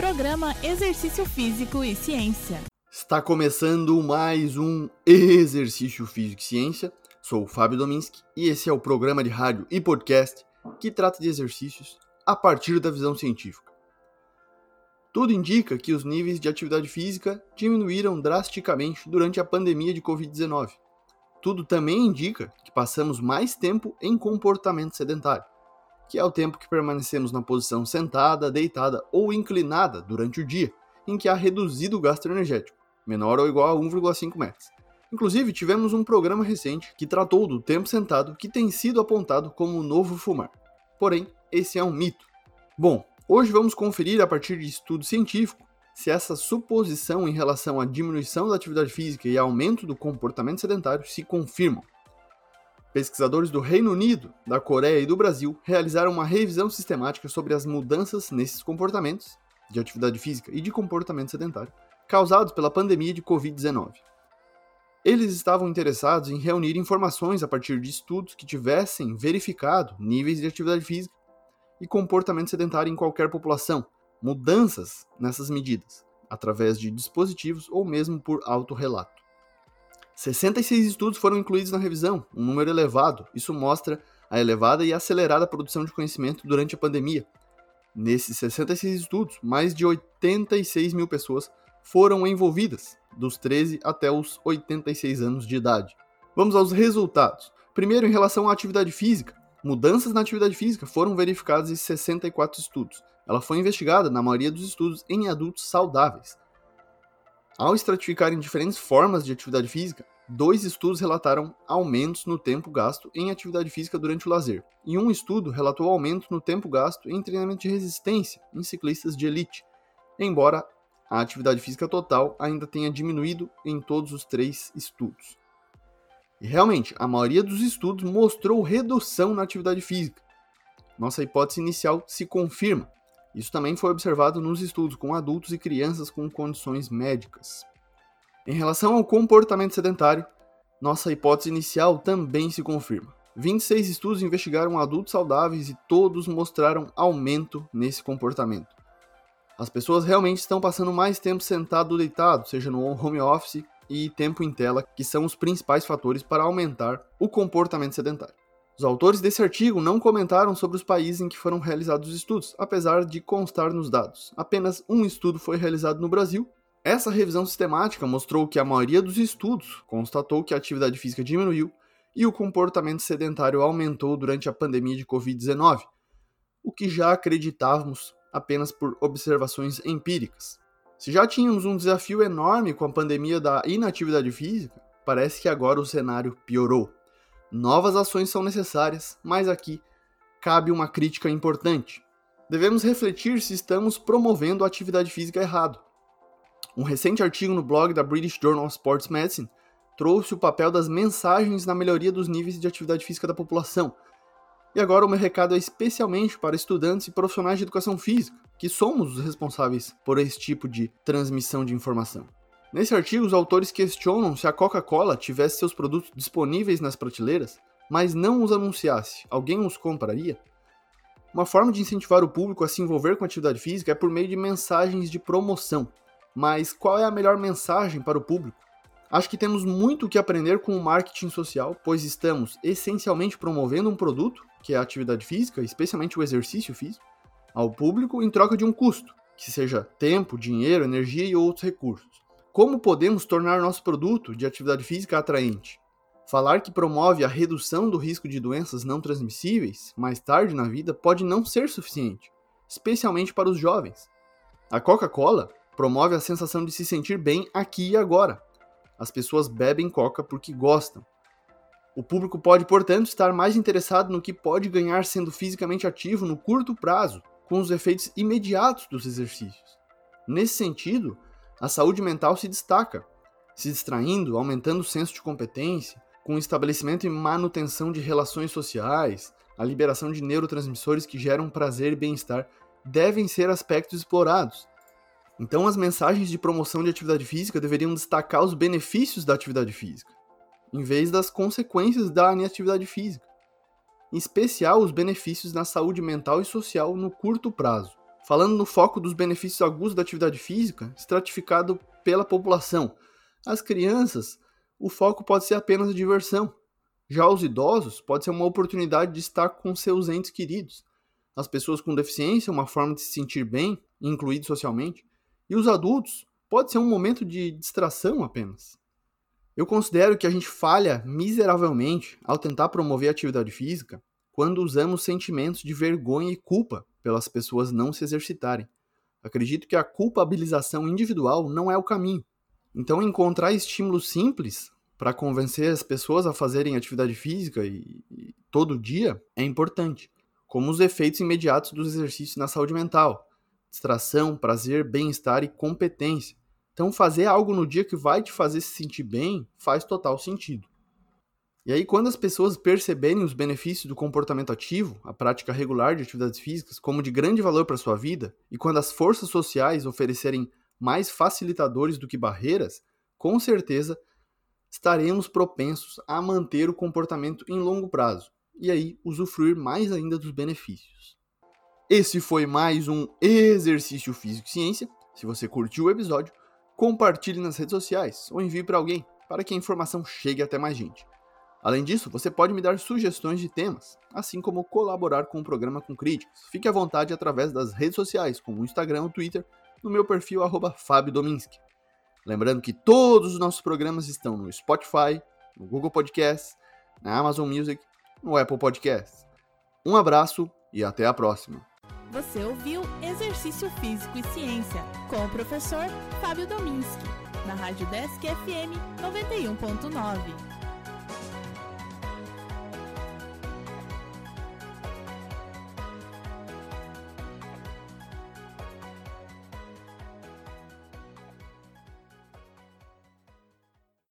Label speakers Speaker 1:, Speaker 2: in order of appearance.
Speaker 1: Programa Exercício Físico e Ciência.
Speaker 2: Está começando mais um Exercício Físico e Ciência. Sou o Fábio Dominski e esse é o programa de rádio e podcast que trata de exercícios a partir da visão científica. Tudo indica que os níveis de atividade física diminuíram drasticamente durante a pandemia de Covid-19. Tudo também indica que passamos mais tempo em comportamento sedentário que é o tempo que permanecemos na posição sentada, deitada ou inclinada durante o dia, em que há reduzido o gasto energético, menor ou igual a 1,5 metros. Inclusive, tivemos um programa recente que tratou do tempo sentado que tem sido apontado como o novo fumar. Porém, esse é um mito. Bom, hoje vamos conferir a partir de estudo científico se essa suposição em relação à diminuição da atividade física e aumento do comportamento sedentário se confirmam. Pesquisadores do Reino Unido, da Coreia e do Brasil realizaram uma revisão sistemática sobre as mudanças nesses comportamentos de atividade física e de comportamento sedentário causados pela pandemia de Covid-19. Eles estavam interessados em reunir informações a partir de estudos que tivessem verificado níveis de atividade física e comportamento sedentário em qualquer população, mudanças nessas medidas, através de dispositivos ou mesmo por autorrelato. 66 estudos foram incluídos na revisão, um número elevado. Isso mostra a elevada e acelerada produção de conhecimento durante a pandemia. Nesses 66 estudos, mais de 86 mil pessoas foram envolvidas, dos 13 até os 86 anos de idade. Vamos aos resultados. Primeiro, em relação à atividade física. Mudanças na atividade física foram verificadas em 64 estudos. Ela foi investigada, na maioria dos estudos, em adultos saudáveis. Ao estratificar em diferentes formas de atividade física, dois estudos relataram aumentos no tempo gasto em atividade física durante o lazer, e um estudo relatou aumento no tempo gasto em treinamento de resistência em ciclistas de elite, embora a atividade física total ainda tenha diminuído em todos os três estudos. E realmente, a maioria dos estudos mostrou redução na atividade física. Nossa hipótese inicial se confirma, isso também foi observado nos estudos com adultos e crianças com condições médicas. Em relação ao comportamento sedentário, nossa hipótese inicial também se confirma. 26 estudos investigaram adultos saudáveis e todos mostraram aumento nesse comportamento. As pessoas realmente estão passando mais tempo sentado ou deitado, seja no home office e tempo em tela, que são os principais fatores para aumentar o comportamento sedentário. Os autores desse artigo não comentaram sobre os países em que foram realizados os estudos, apesar de constar nos dados. Apenas um estudo foi realizado no Brasil. Essa revisão sistemática mostrou que a maioria dos estudos constatou que a atividade física diminuiu e o comportamento sedentário aumentou durante a pandemia de Covid-19, o que já acreditávamos apenas por observações empíricas. Se já tínhamos um desafio enorme com a pandemia da inatividade física, parece que agora o cenário piorou. Novas ações são necessárias, mas aqui cabe uma crítica importante. Devemos refletir se estamos promovendo a atividade física errado. Um recente artigo no blog da British Journal of Sports Medicine trouxe o papel das mensagens na melhoria dos níveis de atividade física da população. E agora o meu recado é especialmente para estudantes e profissionais de educação física, que somos os responsáveis por esse tipo de transmissão de informação. Nesse artigo, os autores questionam se a Coca-Cola tivesse seus produtos disponíveis nas prateleiras, mas não os anunciasse, alguém os compraria? Uma forma de incentivar o público a se envolver com a atividade física é por meio de mensagens de promoção. Mas qual é a melhor mensagem para o público? Acho que temos muito o que aprender com o marketing social, pois estamos essencialmente promovendo um produto, que é a atividade física, especialmente o exercício físico, ao público em troca de um custo, que seja tempo, dinheiro, energia e outros recursos. Como podemos tornar nosso produto de atividade física atraente? Falar que promove a redução do risco de doenças não transmissíveis mais tarde na vida pode não ser suficiente, especialmente para os jovens. A Coca-Cola promove a sensação de se sentir bem aqui e agora. As pessoas bebem Coca porque gostam. O público pode, portanto, estar mais interessado no que pode ganhar sendo fisicamente ativo no curto prazo, com os efeitos imediatos dos exercícios. Nesse sentido, a saúde mental se destaca, se distraindo, aumentando o senso de competência, com o estabelecimento e manutenção de relações sociais, a liberação de neurotransmissores que geram prazer e bem-estar devem ser aspectos explorados. Então, as mensagens de promoção de atividade física deveriam destacar os benefícios da atividade física, em vez das consequências da inatividade física. Em especial, os benefícios na saúde mental e social no curto prazo Falando no foco dos benefícios agudos da atividade física, estratificado pela população. As crianças, o foco pode ser apenas a diversão. Já os idosos, pode ser uma oportunidade de estar com seus entes queridos. As pessoas com deficiência, uma forma de se sentir bem, incluído socialmente. E os adultos, pode ser um momento de distração apenas. Eu considero que a gente falha miseravelmente ao tentar promover a atividade física quando usamos sentimentos de vergonha e culpa pelas pessoas não se exercitarem. Acredito que a culpabilização individual não é o caminho. Então, encontrar estímulos simples para convencer as pessoas a fazerem atividade física e, e, todo dia é importante, como os efeitos imediatos dos exercícios na saúde mental, distração, prazer, bem-estar e competência. Então, fazer algo no dia que vai te fazer se sentir bem faz total sentido. E aí, quando as pessoas perceberem os benefícios do comportamento ativo, a prática regular de atividades físicas, como de grande valor para sua vida, e quando as forças sociais oferecerem mais facilitadores do que barreiras, com certeza estaremos propensos a manter o comportamento em longo prazo e aí usufruir mais ainda dos benefícios. Esse foi mais um Exercício Físico e Ciência. Se você curtiu o episódio, compartilhe nas redes sociais ou envie para alguém para que a informação chegue até mais gente. Além disso, você pode me dar sugestões de temas, assim como colaborar com o programa com críticas. Fique à vontade através das redes sociais, como o Instagram ou Twitter, no meu perfil @fabiodominski. Lembrando que todos os nossos programas estão no Spotify, no Google Podcasts, na Amazon Music, no Apple Podcasts. Um abraço e até a próxima.
Speaker 1: Você ouviu Exercício Físico e Ciência com o professor Fábio Dominski, na Rádio Desk FM 91.9.